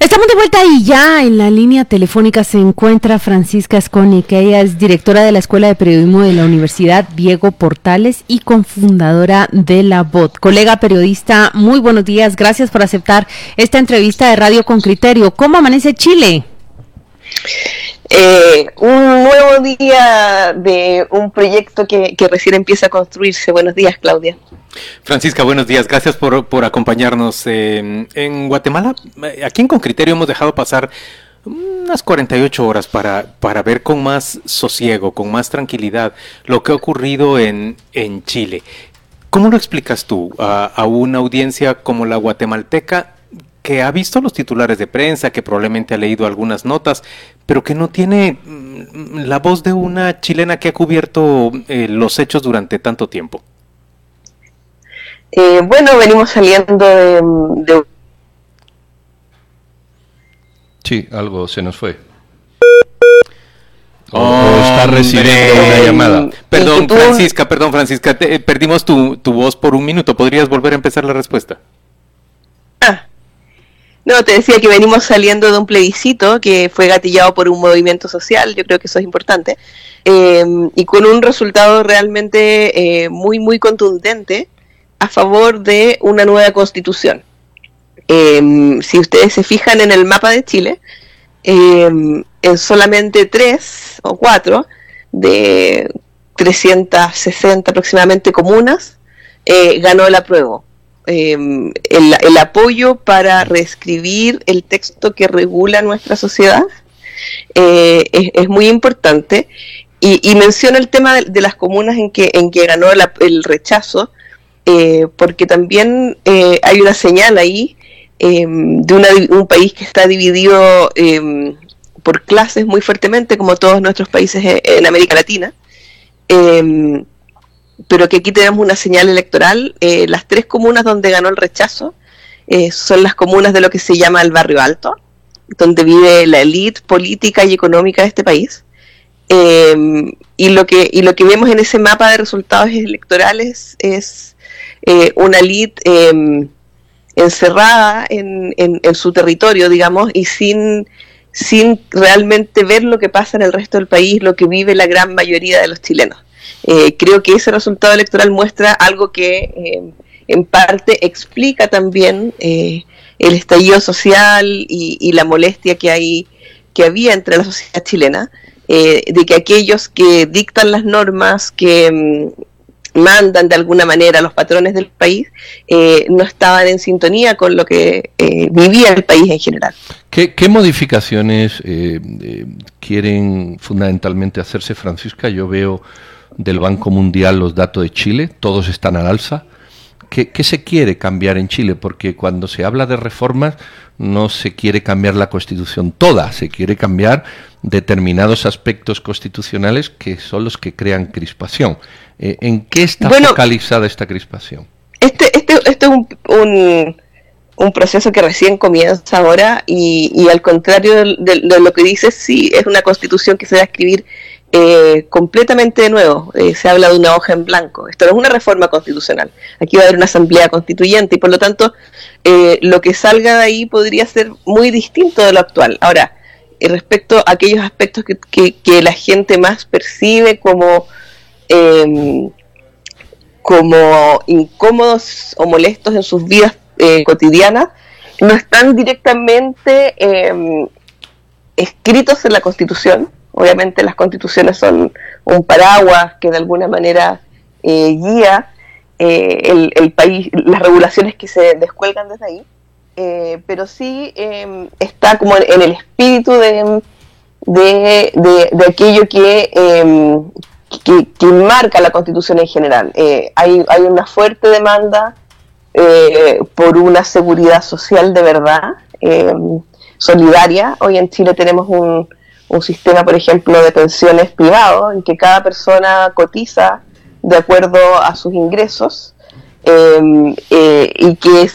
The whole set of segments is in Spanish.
Estamos de vuelta y ya en la línea telefónica se encuentra Francisca Asconi, que ella es directora de la Escuela de Periodismo de la Universidad Diego Portales y cofundadora de La Bot. Colega periodista, muy buenos días, gracias por aceptar esta entrevista de Radio con Criterio. ¿Cómo amanece Chile? Eh, un nuevo día de un proyecto que, recién empieza a construirse. Buenos días, Claudia. Francisca, buenos días. Gracias por, por acompañarnos. Eh, en Guatemala, eh, aquí en Con Criterio hemos dejado pasar unas 48 horas para, para ver con más sosiego, con más tranquilidad lo que ha ocurrido en, en Chile. ¿Cómo lo explicas tú a una audiencia como la guatemalteca que ha visto los titulares de prensa, que probablemente ha leído algunas notas, pero que no tiene mm, la voz de una chilena que ha cubierto eh, los hechos durante tanto tiempo? Eh, bueno, venimos saliendo de, de, Sí, algo se nos fue. O, o está recibiendo una llamada. Perdón, tú- Francisca, perdón, Francisca, te- eh, perdimos tu, tu voz por un minuto. ¿Podrías volver a empezar la respuesta? Ah. No, te decía que venimos saliendo de un plebiscito que fue gatillado por un movimiento social, yo creo que eso es importante, eh, y con un resultado realmente eh, muy, muy contundente a favor de una nueva constitución. Eh, si ustedes se fijan en el mapa de Chile, eh, en solamente tres o cuatro de 360 aproximadamente comunas, eh, ganó el apruebo. Eh, el, apoyo para reescribir el texto que regula nuestra sociedad eh, es, muy importante y, y menciona el tema de, las comunas en que, en que ganó la- el rechazo, eh, porque también eh, hay una señal ahí eh, de un país que está dividido eh, por clases muy fuertemente, como todos nuestros países en América Latina. Pero que aquí tenemos una señal electoral. Eh, las tres comunas donde ganó el rechazo eh, son las comunas de lo que se llama el barrio alto, donde vive la élite política y económica de este país. Eh, y, lo que, y lo que vemos en ese mapa de resultados electorales es eh, una élite eh, encerrada en, en- en su territorio, digamos, y sin, sin realmente ver lo que pasa en el resto del país, lo que vive la gran mayoría de los chilenos. Eh, creo que ese resultado electoral muestra algo que eh, en parte explica también eh, el estallido social y, y la molestia que hay que había entre la sociedad chilena, eh, de que aquellos que dictan las normas, que mm, mandan de alguna manera los patrones del país, eh, no estaban en sintonía con lo que vivía el país en general. ¿Qué, qué modificaciones quieren fundamentalmente hacerse, Francisca? Yo veo del Banco Mundial los datos de Chile, todos están al alza. ¿Qué, qué se quiere cambiar en Chile? Porque cuando se habla de reformas no se quiere cambiar la constitución toda, se quiere cambiar determinados aspectos constitucionales que son los que crean crispación. Eh, ¿En qué está Bueno, focalizada esta crispación? Este, este, este es un, un, un proceso que recién comienza ahora y, y al contrario de, de- de lo que dices, sí, es una constitución que se va a escribir eh, completamente de nuevo. Eh, se habla de una hoja en blanco. Esto no es una reforma constitucional. Aquí va a haber una asamblea constituyente y por lo tanto eh, lo que salga de ahí podría ser muy distinto de lo actual. Ahora, eh, respecto a aquellos aspectos que, que, la gente más percibe como... em, como incómodos o molestos en sus vidas cotidianas, no están directamente eh, escritos en la Constitución. Obviamente las constituciones son un paraguas que de alguna manera eh, guía eh, el, país, las regulaciones que se descuelgan desde ahí, eh, pero sí eh, está como en, el espíritu de, de, aquello que, eh, que, que marca la Constitución en general. Eh, hay, hay una fuerte demanda eh, por una seguridad social de verdad, eh, solidaria. Hoy en Chile tenemos un, un sistema, por ejemplo, de pensiones privado, en que cada persona cotiza de acuerdo a sus ingresos eh, eh, y que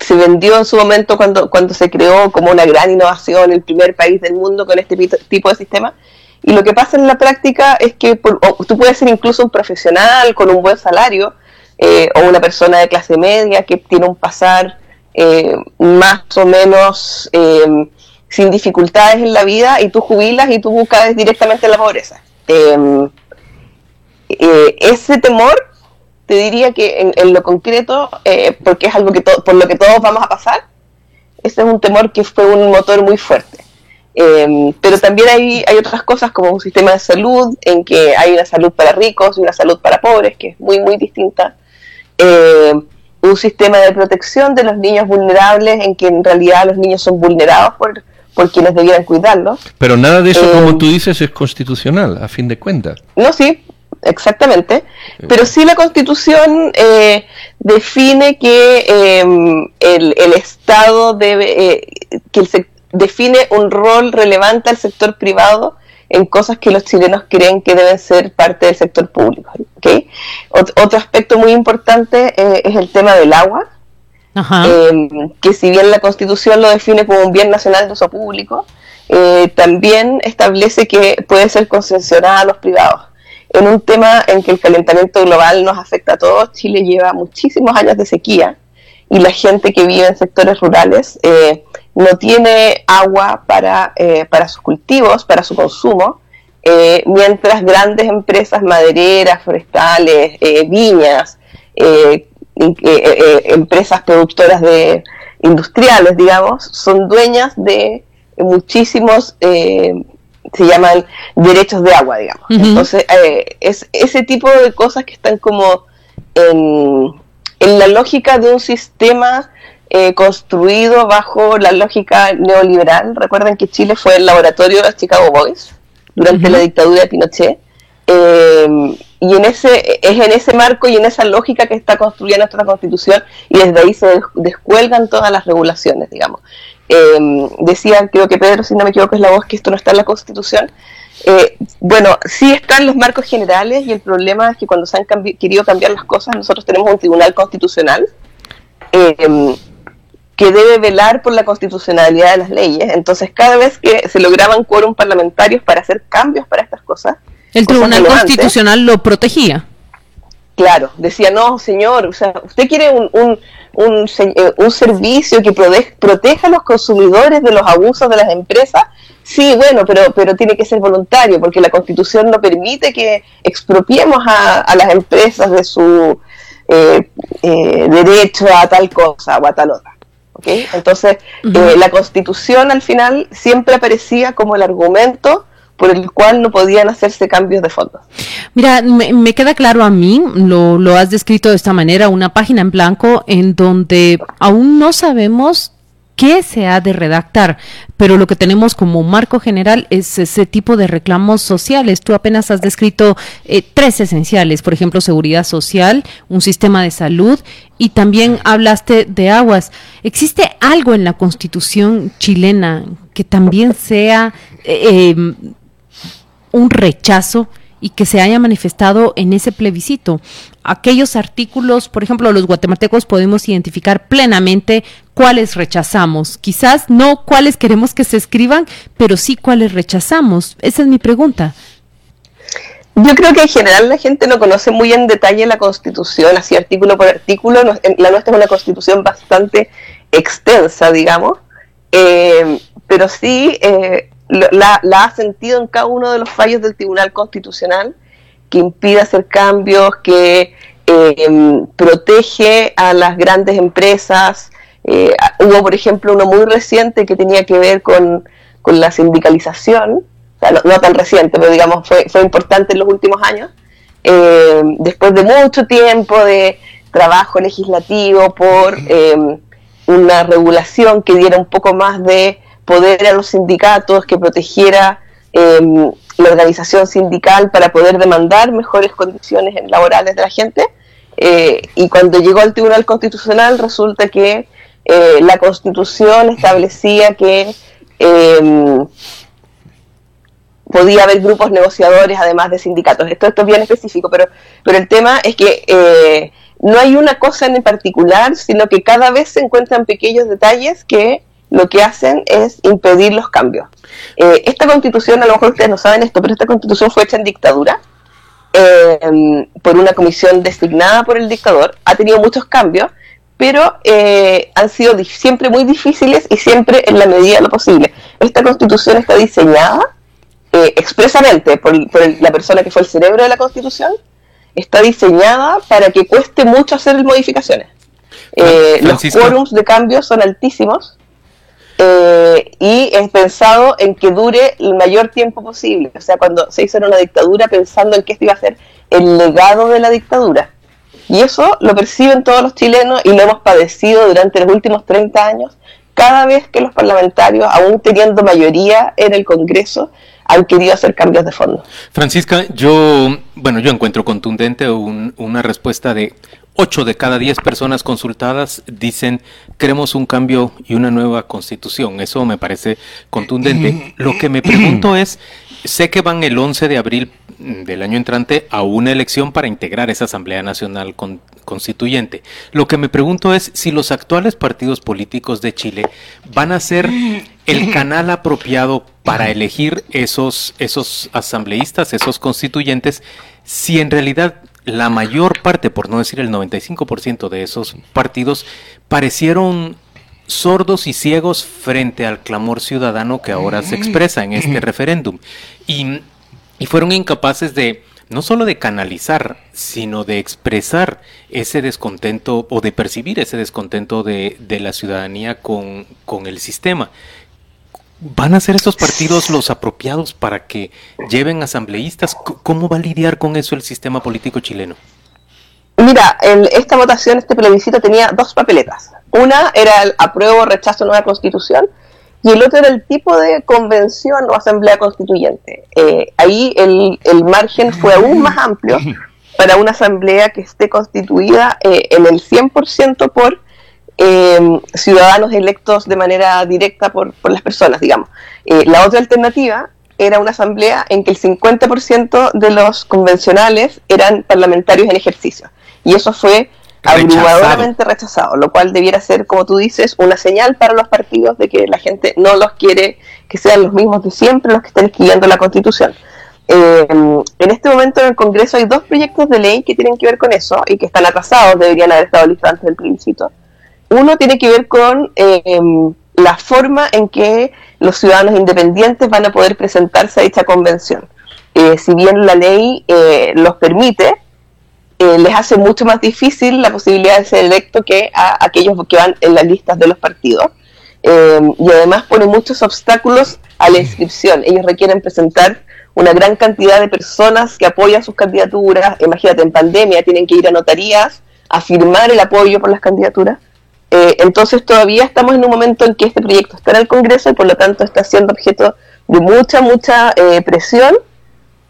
se vendió en su momento cuando, cuando se creó como una gran innovación, el primer país del mundo con este tipo de sistema. Y lo que pasa en la práctica es que tú puedes ser incluso un profesional con un buen salario eh, o una persona de clase media que tiene un pasar eh, más o menos eh, sin dificultades en la vida y tú jubilas y tú buscas directamente la pobreza. Em, ese temor te diría que en, lo concreto, eh, porque es algo que por lo que todos vamos a pasar, ese es un temor que fue un motor muy fuerte. Em, pero también hay, hay otras cosas como un sistema de salud en que hay una salud para ricos y una salud para pobres, que es muy, muy distinta. Em, un sistema de protección de los niños vulnerables en que en realidad los niños son vulnerados por, por quienes debieran cuidarlos. Pero nada de eso, como em, tú dices, es constitucional, a fin de cuentas. No, sí, exactamente, pero sí la Constitución eh, define que em, el, Estado debe, eh, que define un rol relevante al sector privado en cosas que los chilenos creen que deben ser parte del sector público. ¿okay? otro aspecto muy importante eh, es el tema del agua, em, que si bien la Constitución lo define como un bien nacional de uso público, también establece que puede ser concesionada a los privados en un tema en que el calentamiento global nos afecta a todos. Chile lleva muchísimos años de sequía y la gente que vive en sectores rurales eh, no tiene agua para, eh, para sus cultivos, para su consumo, eh, mientras grandes empresas madereras, forestales, viñas, empresas productoras de industriales, digamos, son dueñas de muchísimos se llaman derechos de agua, digamos. Entonces, eh, es ese tipo de cosas que están como en, la lógica de un sistema eh, construido bajo la lógica neoliberal. Recuerden que Chile fue el laboratorio de Chicago Boys durante la dictadura de Pinochet. Eh, y en ese es en ese marco y en esa lógica que está construida nuestra constitución y desde ahí se descuelgan todas las regulaciones, digamos. Eh, decía, creo que Pedro, si no me equivoco, es la voz que esto no está en la Constitución. Eh, bueno, sí están los marcos generales y el problema es que cuando se han querido cambiar las cosas, nosotros tenemos un tribunal constitucional eh, que debe velar por la constitucionalidad de las leyes. Entonces, cada vez que se lograban quórum parlamentarios para hacer cambios para estas cosas, el Tribunal Constitucional lo protegía. Claro, decía, no, señor, o sea, usted quiere un, un, un, eh, un servicio que proteja a los consumidores de los abusos de las empresas. Sí, bueno, pero, pero tiene que ser voluntario, porque la Constitución no permite que expropiemos a, las empresas de su eh, eh, derecho a tal cosa o a tal otra. ¿okay? Entonces, la Constitución al final siempre aparecía como el argumento por el cual no podían hacerse cambios de fondo. Mira, me, queda claro a mí, lo, lo has descrito de esta manera, una página en blanco en donde aún no sabemos qué se ha de redactar, pero lo que tenemos como marco general es ese tipo de reclamos sociales. Tú apenas has descrito eh, tres esenciales, por ejemplo, seguridad social, un sistema de salud y también hablaste de aguas. ¿Existe algo en la constitución chilena que también sea eh, em, un rechazo y que se haya manifestado en ese plebiscito. Aquellos artículos, por ejemplo, los guatemaltecos podemos identificar plenamente cuáles rechazamos. Quizás no cuáles queremos que se escriban, pero sí cuáles rechazamos. Esa es mi pregunta. Yo creo que en general la gente no conoce muy en detalle la Constitución, así artículo por artículo. La nuestra es una Constitución bastante extensa, digamos, eh, pero sí eh, la, ha sentido en cada uno de los fallos del Tribunal Constitucional, que impide hacer cambios, que em, protege a las grandes empresas. Eh, hubo, por ejemplo, uno muy reciente que tenía que ver con, la sindicalización, no, tan reciente, pero digamos fue, fue importante en los últimos años, em, después de mucho tiempo de trabajo legislativo por em, una regulación que diera un poco más de poder a los sindicatos, que protegiera em, la organización sindical para poder demandar mejores condiciones laborales de la gente. Eh, y cuando llegó al Tribunal Constitucional resulta que eh, la Constitución establecía que em, podía haber grupos negociadores además de sindicatos. Esto, esto es bien específico, pero, pero el tema es que eh, no hay una cosa en particular, sino que cada vez se encuentran pequeños detalles que lo que hacen es impedir los cambios. Eh, esta constitución, a lo mejor ustedes no saben esto, pero esta constitución fue hecha en dictadura eh, por una comisión designada por el dictador, ha tenido muchos cambios, pero eh, han sido siempre muy difíciles y siempre en la medida de lo posible. Esta constitución está diseñada expresamente por, la persona que fue el cerebro de la constitución, está diseñada para que cueste mucho hacer modificaciones. los quórums de cambio son altísimos eh, y es pensado en que dure el mayor tiempo posible. O sea, cuando se hizo en una dictadura pensando en que esto iba a ser el legado de la dictadura. Y eso lo perciben todos los chilenos y lo hemos padecido durante los últimos 30 años, cada vez que los parlamentarios, aún teniendo mayoría en el Congreso, han querido hacer cambios de fondo. Francisca, yo, bueno, yo encuentro contundente una respuesta de 8 de cada 10 personas consultadas dicen queremos un cambio y una nueva constitución. Eso me parece contundente. Lo que me pregunto es, sé que van el 11 de abril del año entrante a una elección para integrar esa Asamblea Nacional Constituyente. Lo que me pregunto es si los actuales partidos políticos de Chile van a ser el canal apropiado para elegir esos, esos asambleístas, esos constituyentes, si en realidad la mayor parte, por no decir el 95% de esos partidos, parecieron sordos y ciegos frente al clamor ciudadano que ahora se expresa en este referéndum. Y, fueron incapaces de no solo de canalizar, sino de expresar ese descontento o de percibir ese descontento de, de la ciudadanía con, con el sistema. ¿Van a ser estos partidos los apropiados para que lleven asambleístas? ¿Cómo va a lidiar con eso el sistema político chileno? Mira, esta votación, este plebiscito tenía dos papeletas. Una era el apruebo o rechazo nueva constitución y el otro era el tipo de convención o asamblea constituyente. Eh, ahí el, margen fue aún más amplio para una asamblea que esté constituida eh, en el 100% por eh, ciudadanos electos de manera directa por, las personas, digamos. Eh, la otra alternativa era una asamblea en que el 50% de los convencionales eran parlamentarios en ejercicio. Y eso fue abrumadoramente rechazado, lo cual debiera ser, como tú dices, una señal para los partidos de que la gente no los quiere que sean los mismos de siempre los que estén escribiendo la Constitución. Eh, en este momento en el Congreso hay dos proyectos de ley que tienen que ver con eso y que están atrasados, deberían haber estado listos antes del plebiscito. Uno tiene que ver con eh, la forma en que los ciudadanos independientes van a poder presentarse a dicha convención. Eh, si bien la ley eh, los permite, les hace mucho más difícil la posibilidad de ser electo que a aquellos que van en las listas de los partidos. y además pone muchos obstáculos a la inscripción. Ellos requieren presentar una gran cantidad de personas que apoyan sus candidaturas. Imagínate, en pandemia tienen que ir a notarías a firmar el apoyo por las candidaturas. Eh, entonces todavía estamos en un momento en que este proyecto está en el Congreso y por lo tanto está siendo objeto de mucha, mucha eh, presión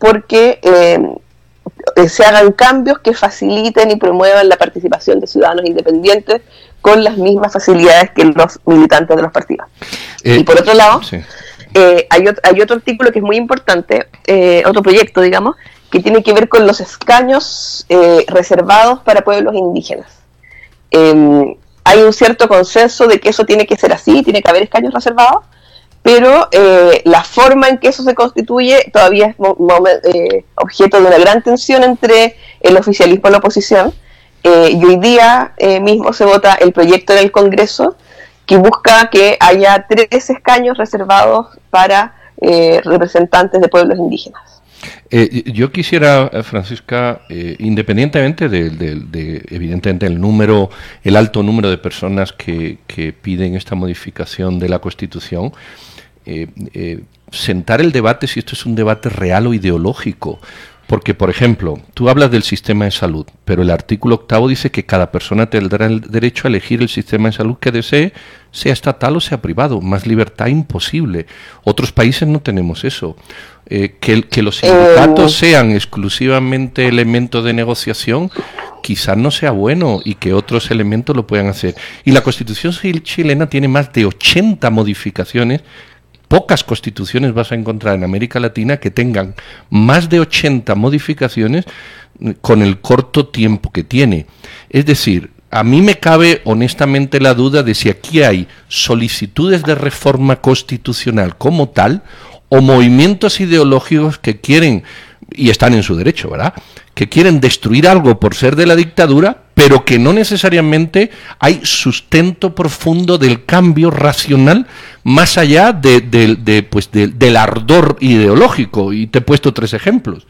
porque eh, se hagan cambios que faciliten y promuevan la participación de ciudadanos independientes con las mismas facilidades que los militantes de los partidos. y por otro lado, hay, otro, hay otro artículo que es muy importante, otro proyecto, digamos, que tiene que ver con los escaños reservados para pueblos indígenas. Em, hay un cierto consenso de que eso tiene que ser así, tiene que haber escaños reservados, pero eh, la forma en que eso se constituye todavía es eh, objeto de una gran tensión entre el oficialismo y la oposición. Eh, y hoy día mismo se vota el proyecto en el Congreso que busca que haya tres escaños reservados para representantes de pueblos indígenas. Eh, yo quisiera, eh, Francisca, eh, independientemente de, evidentemente, el número, el alto número de personas que, piden esta modificación de la Constitución, sentar el debate si esto es un debate real o ideológico. Porque, por ejemplo, tú hablas del sistema de salud, pero el artículo octavo dice que cada persona tendrá el derecho a elegir el sistema de salud que desee, sea estatal o sea privado. Más libertad imposible. Otros países no tenemos eso. Eh, que, que, los sindicatos eh, sean exclusivamente elementos de negociación, quizás no sea bueno y que otros elementos lo puedan hacer. Y la Constitución chilena tiene más de 80 modificaciones pocas constituciones vas a encontrar en América Latina que tengan más de 80 modificaciones con el corto tiempo que tiene. Es decir, a mí me cabe honestamente la duda de si aquí hay solicitudes de reforma constitucional como tal o movimientos ideológicos que quieren, y están en su derecho, ¿verdad? Que quieren destruir algo por ser de la dictadura, pero que no necesariamente hay sustento profundo del cambio racional más allá de, pues del ardor ideológico. Y te he puesto tres ejemplos.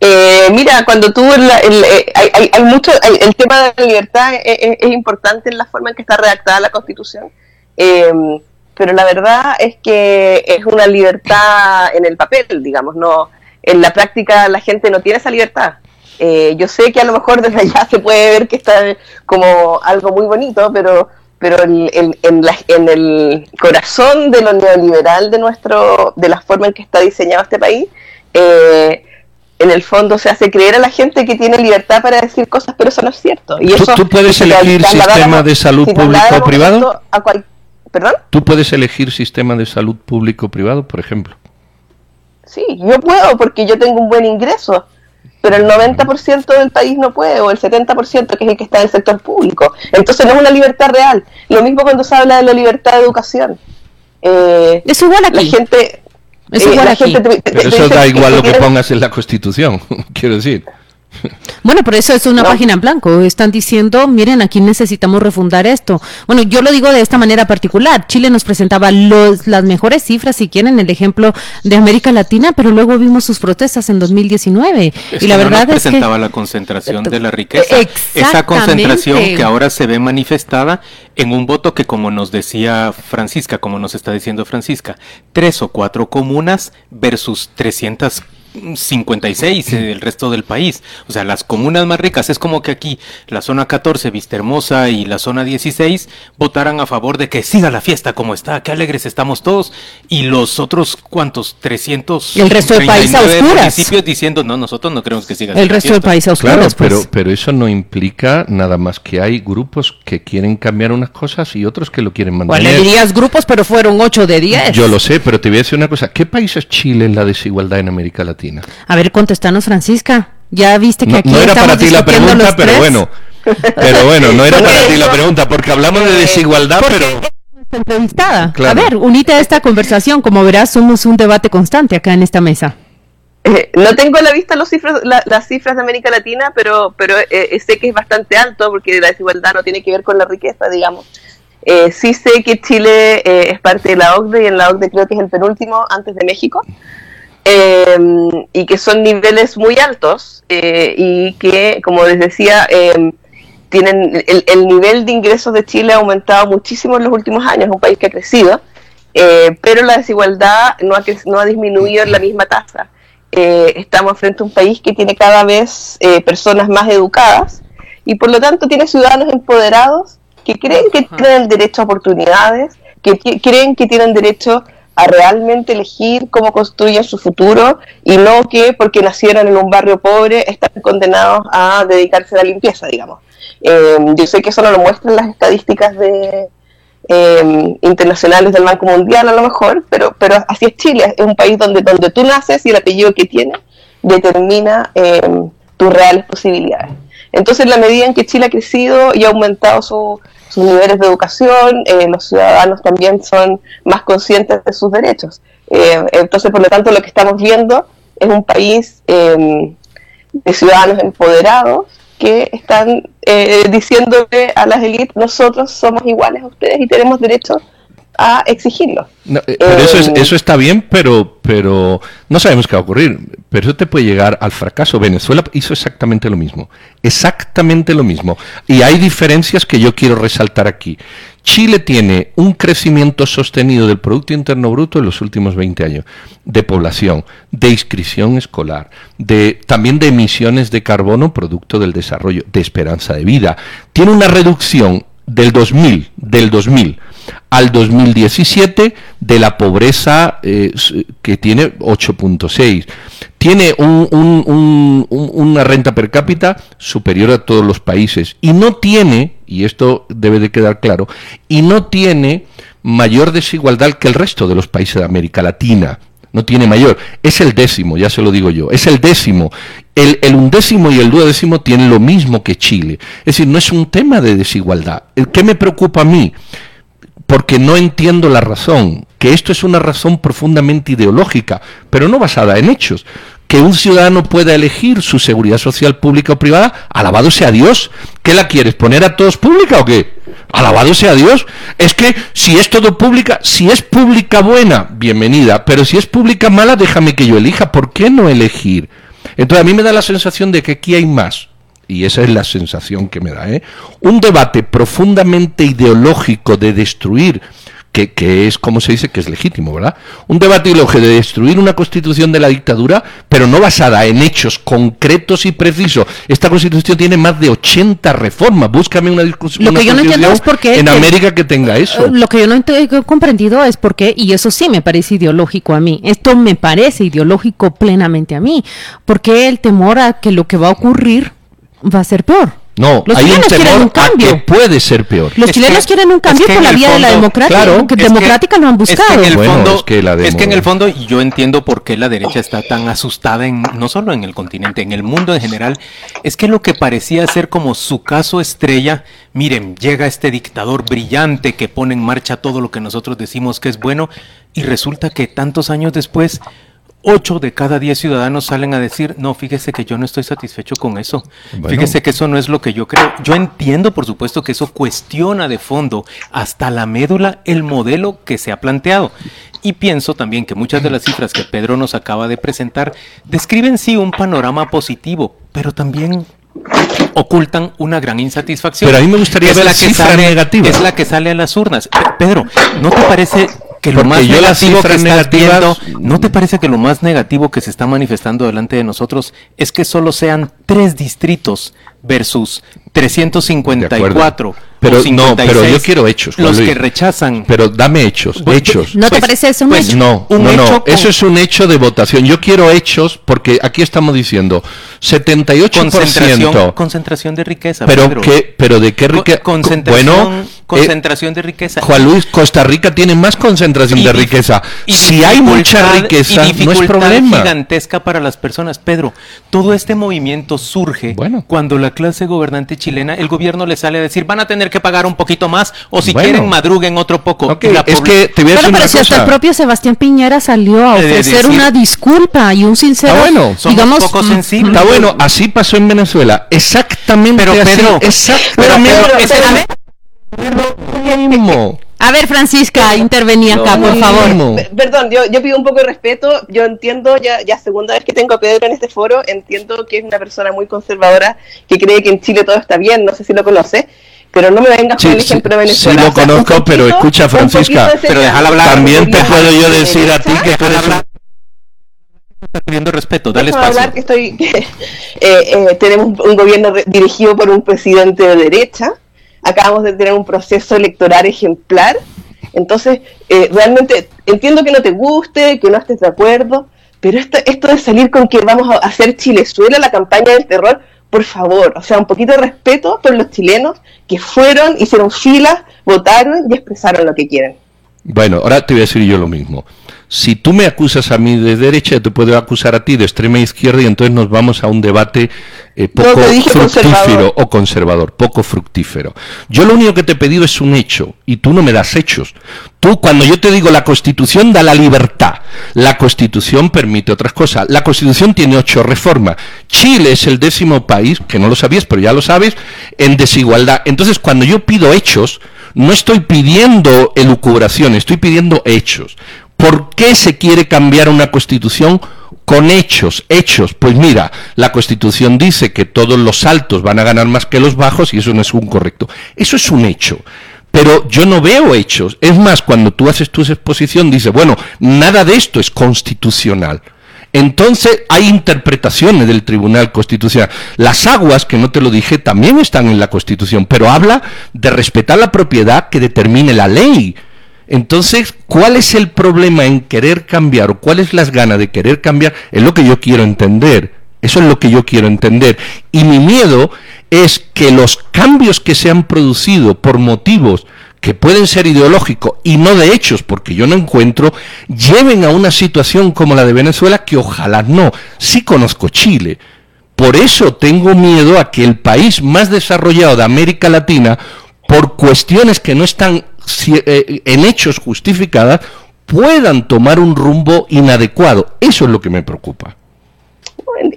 Eh, mira, cuando tú, eh, hay, mucho, el tema de la libertad es, importante en la forma en que está redactada la Constitución, em, pero la verdad es que es una libertad en el papel, digamos, no, en la práctica la gente no tiene esa libertad. Eh, yo sé que a lo mejor desde allá se puede ver que está como algo muy bonito, pero pero en, en, el corazón de lo neoliberal de nuestro de la forma en que está diseñado este país eh, en el fondo se hace creer a la gente que tiene libertad para decir cosas, pero eso no es cierto. Y eso, ¿Tú, puedes elegir sistema de salud público o privado? ¿Perdón? ¿Tú puedes elegir sistema de salud público o privado, por ejemplo? Sí, yo puedo porque yo tengo un buen ingreso, pero el 90% del país no puede, o el 70% que es el que está en el sector público. Entonces no es una libertad real. Lo mismo cuando se habla de la libertad de educación. Eh, es igual aquí. La gente, eso Pero eso da igual lo que pongas en la Constitución, quiero decir. Bueno, por eso es una página en blanco. Están diciendo, miren, aquí necesitamos refundar esto. Bueno, yo lo digo de esta manera particular. Chile nos presentaba los, las mejores cifras, si quieren, el ejemplo de América Latina, pero luego vimos sus protestas en 2019. y la verdad es presentaba la concentración de la riqueza. Esa concentración que ahora se ve manifestada en un voto que, como nos decía Francisca, como nos está diciendo Francisca, tres o cuatro comunas versus 300 56 el resto del país. O sea, las comunas más ricas es como que aquí la zona 14, Vista Hermosa y la zona 16 votaran a favor de que siga la fiesta como está, que alegres estamos todos y los otros cuantos 300 el resto del país a municipios diciendo, "No, nosotros no creemos que siga El resto del país a oscuras, Claro, pero pues. pero eso no implica nada más que hay grupos que quieren cambiar unas cosas y otros que lo quieren mantener. Bueno, le dirías grupos, pero fueron 8 de 10. Yo lo sé, pero te voy a decir una cosa, ¿qué país es Chile en la desigualdad en América Latina? A ver, contestanos, Francisca. Ya viste que aquí no, no era para ti la pregunta, pero bueno. Pero bueno, no era para ti la pregunta, porque hablamos de desigualdad, pero entrevistada. A ver, unite a esta conversación. Como verás, somos un debate constante acá en esta mesa. Eh, no tengo a la vista los cifras, las cifras de América Latina, pero, pero eh, sé que es bastante alto porque la desigualdad no tiene que ver con la riqueza, digamos. Eh, sí sé que Chile es parte de la OCDE y en la OCDE creo que es el penúltimo antes de México. Em, y que son niveles muy altos eh, y que, como les decía, em, tienen el, nivel de ingresos de Chile ha aumentado muchísimo en los últimos años, es un país que ha crecido, eh, pero la desigualdad no ha, no ha disminuido en la misma tasa. Eh, estamos frente a un país que tiene cada vez personas más educadas y por lo tanto tiene ciudadanos empoderados que creen que tienen derecho a oportunidades, que creen que tienen derecho a realmente elegir cómo construyen su futuro y no que porque nacieron en un barrio pobre están condenados a dedicarse a la limpieza, digamos. Eh, yo sé que eso no lo muestran las estadísticas de eh, internacionales del Banco Mundial a lo mejor, pero, pero así es Chile, es un país donde, donde tú naces y el apellido que tienes determina eh, tus reales posibilidades. Entonces, en la medida en que Chile ha crecido y ha aumentado su, sus niveles de educación, eh, los ciudadanos también son más conscientes de sus derechos. Eh, entonces, por lo tanto, lo que estamos viendo es un país em, de ciudadanos empoderados que están eh, diciéndole a las élites, nosotros somos iguales a ustedes y tenemos derecho a exigirlo. Eh, pero eso, eh, eso está bien, pero, pero no sabemos qué va a ocurrir. Pero eso te puede llegar al fracaso. Venezuela hizo exactamente lo mismo. Exactamente lo mismo. Y hay diferencias que yo quiero resaltar aquí. Chile tiene un crecimiento sostenido del Producto Interno Bruto en los últimos 20 años, de población, de inscripción escolar, de, también de emisiones de carbono producto del desarrollo, de esperanza de vida. Tiene una reducción del 2000, del 2000 al 2017 de la pobreza eh, que tiene 8.6. Tiene una renta per cápita superior a todos los países y no tiene, y esto debe de quedar claro, y no tiene mayor desigualdad que el resto de los países de América Latina. No tiene mayor. Es el décimo, ya se lo digo yo. Es el décimo. El, el, undécimo y el duodécimo tienen lo mismo que Chile. Es decir, no es un tema de desigualdad. ¿Qué me preocupa a mí? Porque no entiendo la razón. Que esto es una razón profundamente ideológica, pero no basada en hechos que un ciudadano pueda elegir su seguridad social pública o privada, alabado sea Dios. ¿Qué la quieres? ¿Poner a todos pública o qué? Alabado sea Dios. Es que si es todo pública, si es pública buena, bienvenida, pero si es pública mala, déjame que yo elija. ¿Por qué no elegir? Entonces a mí me da la sensación de que aquí hay más. Y esa es la sensación que me da. ¿eh? Un debate profundamente ideológico de destruir que, es, como se dice, que es legítimo, ¿verdad? Un debate ideológico de destruir una constitución de la dictadura, pero no basada en hechos concretos y precisos. Esta constitución tiene más de 80 reformas. Búscame una discusión lo que yo no entiendo es por qué en América que tenga eso. Lo que yo no he comprendido es por qué, y eso sí me parece ideológico a mí, esto me parece ideológico plenamente a mí, porque el temor a que lo que va a ocurrir va a ser peor. No, hay un temor a que puede ser peor. Los chilenos quieren un cambio por la vía de la democracia, claro, que democrática no han buscado. Es que, en el fondo, es, que la es que en el fondo yo entiendo por qué la derecha está tan asustada en no solo en el continente, en el mundo en general, es que lo que parecía ser como su caso estrella, miren, llega este dictador brillante que pone en marcha todo lo que nosotros decimos que es bueno y resulta que tantos años después 8 de cada 10 ciudadanos salen a decir, no, fíjese que yo no estoy satisfecho con eso. Fíjese que eso no es lo que yo creo. Yo entiendo, por supuesto, que eso cuestiona de fondo hasta la médula el modelo que se ha planteado. Y pienso también que muchas de las cifras que Pedro nos acaba de presentar describen sí un panorama positivo, pero también ocultan una gran insatisfacción. Pero a mí me gustaría ver la cifra negativa. Es la que sale a las urnas. Pedro, ¿no te parece que lo más negativo que estás viendo, ¿no te parece que lo más negativo que se está manifestando delante de nosotros es que solo sean tres distritos versus 354? Pero no, pero yo quiero hechos. Los que rechazan. Pero dame hechos, hechos. ¿No te pues, parece eso un pues, hecho? No, no, no. Eso es un hecho de votación. Yo quiero hechos porque aquí estamos diciendo 78%. Concentración, concentración de riqueza. Pero qué, pero de qué riqueza. Concentración, concentración de riqueza. Juan Luis, Costa Rica tiene más concentración de riqueza. si hay mucha riqueza, no es problema. gigantesca para las personas. Pedro, todo este movimiento surge cuando la clase gobernante chilena, el gobierno le sale a decir, van a tener que pagar un poquito más o si quieren madruguen otro poco. es que te voy a pero, si hasta el propio Sebastián Piñera salió a ofrecer una disculpa y un sincero, está bueno, digamos, poco sensibles. Está bueno, así pasó en Venezuela, exactamente pero, así, Pedro, exactamente. Pero, a ver, Francisca, intervenía acá, por favor. Perdón, yo, yo, pido un poco de respeto. Yo entiendo, ya, ya segunda vez que tengo a Pedro en este foro, entiendo que es una persona muy conservadora, que cree que en Chile todo está bien, no sé si lo conoce pero no me vengas con el ejemplo de Venezuela. Sí, lo conozco, pero escucha, Francisca, pero déjala hablar. También te puedo yo decir a ti que tú eres Estás pidiendo respeto, dale espacio. hablar que estoy, eh, eh, tenemos un gobierno dirigido por un presidente de derecha, acabamos de tener un proceso electoral ejemplar, entonces eh, realmente entiendo que no te guste, que no estés de acuerdo, pero esto, esto de salir con que vamos a hacer Chilezuela, la campaña del terror, por favor, o sea, un poquito de respeto por los chilenos que fueron, hicieron filas, votaron y expresaron lo que quieren. Bueno, ahora te voy a decir yo lo mismo. Si tú me acusas a mí de derecha, te puedo acusar a ti de extrema izquierda y entonces nos vamos a un debate eh, poco fructífero o conservador, poco fructífero. Yo lo único que te he pedido es un hecho y tú no me das hechos. Tú, cuando yo te digo la Constitución da la libertad, la Constitución permite otras cosas. La Constitución tiene ocho reformas. Chile es el décimo país, que no lo sabías, pero ya lo sabes, en desigualdad. Entonces, cuando yo pido hechos, no estoy pidiendo elucubración, estoy pidiendo hechos. ¿Por qué se quiere cambiar una constitución? Con hechos, hechos. Pues mira, la constitución dice que todos los altos van a ganar más que los bajos y eso no es un correcto. Eso es un hecho. Pero yo no veo hechos. Es más, cuando tú haces tu exposición, dices, bueno, nada de esto es constitucional. Entonces hay interpretaciones del Tribunal Constitucional. Las aguas, que no te lo dije, también están en la Constitución, pero habla de respetar la propiedad que determine la ley. Entonces, ¿cuál es el problema en querer cambiar o cuál es las ganas de querer cambiar? Es lo que yo quiero entender. Eso es lo que yo quiero entender. Y mi miedo es que los cambios que se han producido por motivos que pueden ser ideológicos y no de hechos, porque yo no encuentro, lleven a una situación como la de Venezuela, que ojalá no. Sí conozco Chile. Por eso tengo miedo a que el país más desarrollado de América Latina, por cuestiones que no están eh, en hechos justificadas, puedan tomar un rumbo inadecuado. Eso es lo que me preocupa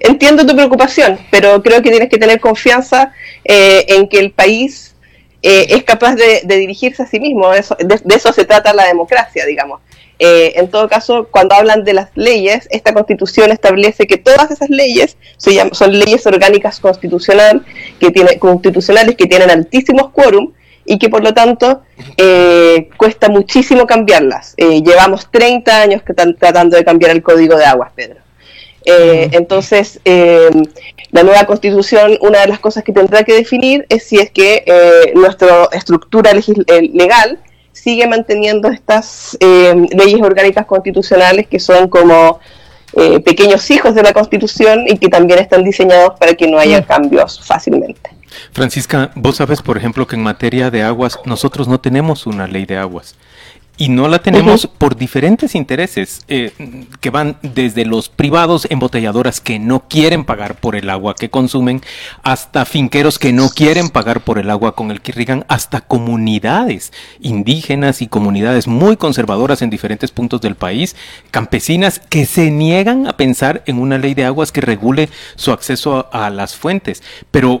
entiendo tu preocupación, pero creo que tienes que tener confianza eh, en que el país eh, es capaz de, dirigirse a sí mismo. de, eso se trata la democracia, digamos. Eh, en todo caso, cuando hablan de las leyes, esta constitución establece que todas esas leyes son leyes orgánicas constitucional, que tiene, constitucionales que tienen altísimos quórum y que por lo tanto cuesta muchísimo cambiarlas. llevamos 30 años que están tratando de cambiar el código de aguas, Pedro. Eh, entonces, eh, la nueva constitución, una de las cosas que tendrá que definir es si es que eh, nuestra estructura legal sigue manteniendo estas leyes orgánicas constitucionales que son como pequeños hijos de la constitución y que también están diseñados para que no haya cambios fácilmente. Francisca, vos sabes, por ejemplo, que en materia de aguas nosotros no tenemos una ley de aguas. Y no la tenemos por diferentes intereses eh, que van desde los privados embotelladoras que no quieren pagar por el agua que consumen, hasta finqueros que no quieren pagar por el agua con el que irrigan, hasta comunidades indígenas y comunidades muy conservadoras en diferentes puntos del país, campesinas que se niegan a pensar en una ley de aguas que regule su acceso a, a las fuentes. Pero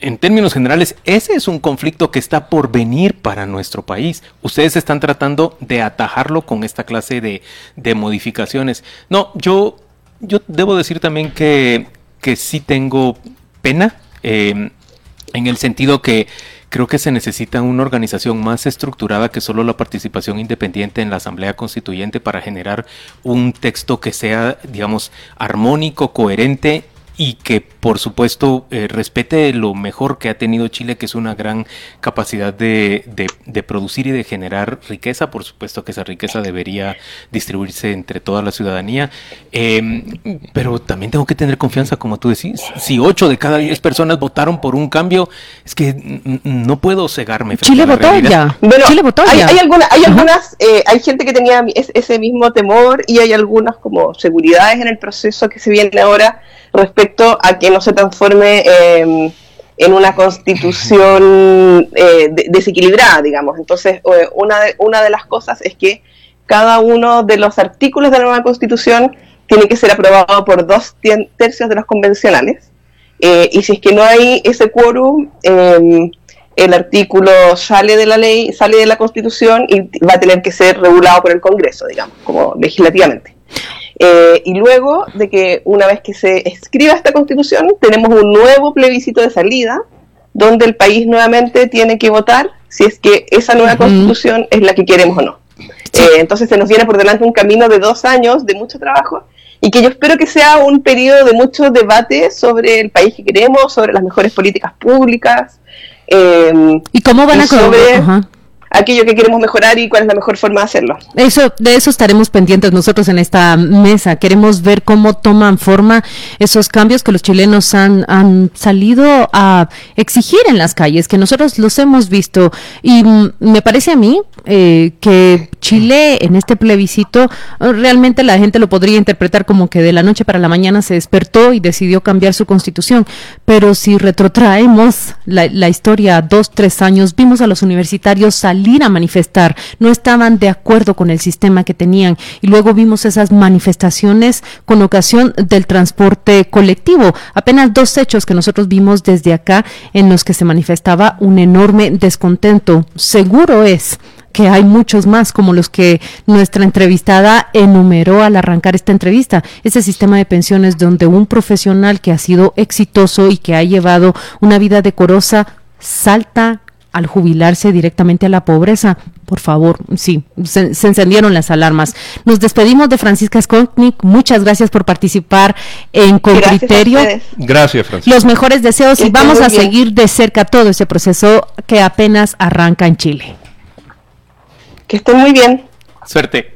en términos generales, ese es un conflicto que está por venir para nuestro país. Ustedes están tratando de atajarlo con esta clase de, modificaciones. No, yo, yo debo decir también que, que sí tengo pena, em, en el sentido que creo que se necesita una organización más estructurada que solo la participación independiente en la Asamblea Constituyente para generar un texto que sea, digamos, armónico, coherente y que por supuesto eh, respete lo mejor que ha tenido Chile, que es una gran capacidad de, de, producir y de generar riqueza. Por supuesto que esa riqueza debería distribuirse entre toda la ciudadanía, em, pero también tengo que tener confianza, como tú decís. Si ocho de cada diez personas votaron por un cambio, es que no puedo cegarme. Chile votó ya. Chile votó hay, Hay, algunas, hay, algunas eh, hay gente que tenía ese mismo temor y hay algunas como seguridades en el proceso que se viene ahora respecto a que no se transforme em, en una constitución eh, desequilibrada, digamos. Entonces, eh, una, de, una de las cosas es que cada uno de los artículos de la nueva constitución tiene que ser aprobado por dos tercios de los convencionales. Eh, y si es que no hay ese quórum, em, el artículo sale de la ley, sale de la constitución y va a tener que ser regulado por el Congreso, digamos, como legislativamente. Eh, y luego de que una vez que se escriba esta constitución, tenemos un nuevo plebiscito de salida, donde el país nuevamente tiene que votar si es que esa nueva constitución es la que queremos o no. Eh, entonces se nos viene por delante un camino de dos años de mucho trabajo y que yo espero que sea un periodo de mucho debate sobre el país que queremos, sobre las mejores políticas públicas. Eh, ¿Y cómo van a sobre, aquello que queremos mejorar y cuál es la mejor forma de hacerlo. Eso, de eso estaremos pendientes nosotros en esta mesa. Queremos ver cómo toman forma esos cambios que los chilenos han, han salido a exigir en las calles, que nosotros los hemos visto. Y me parece a mí eh, que Chile en este plebiscito, realmente la gente lo podría interpretar como que de la noche para la mañana se despertó y decidió cambiar su constitución. Pero si retrotraemos la, la historia dos, tres años, vimos a los universitarios salir a manifestar, no estaban de acuerdo con el sistema que tenían y luego vimos esas manifestaciones con ocasión del transporte colectivo. Apenas dos hechos que nosotros vimos desde acá en los que se manifestaba un enorme descontento. Seguro es que hay muchos más como los que nuestra entrevistada enumeró al arrancar esta entrevista. Ese sistema de pensiones donde un profesional que ha sido exitoso y que ha llevado una vida decorosa salta al jubilarse directamente a la pobreza. Por favor, sí, se, encendieron las alarmas. Nos despedimos de Francisca Skonknik. Muchas gracias por participar en Con Criterio. Gracias, Francisca. Los mejores deseos y vamos a seguir de cerca todo ese proceso que apenas arranca en Chile. Que estén muy bien. Suerte.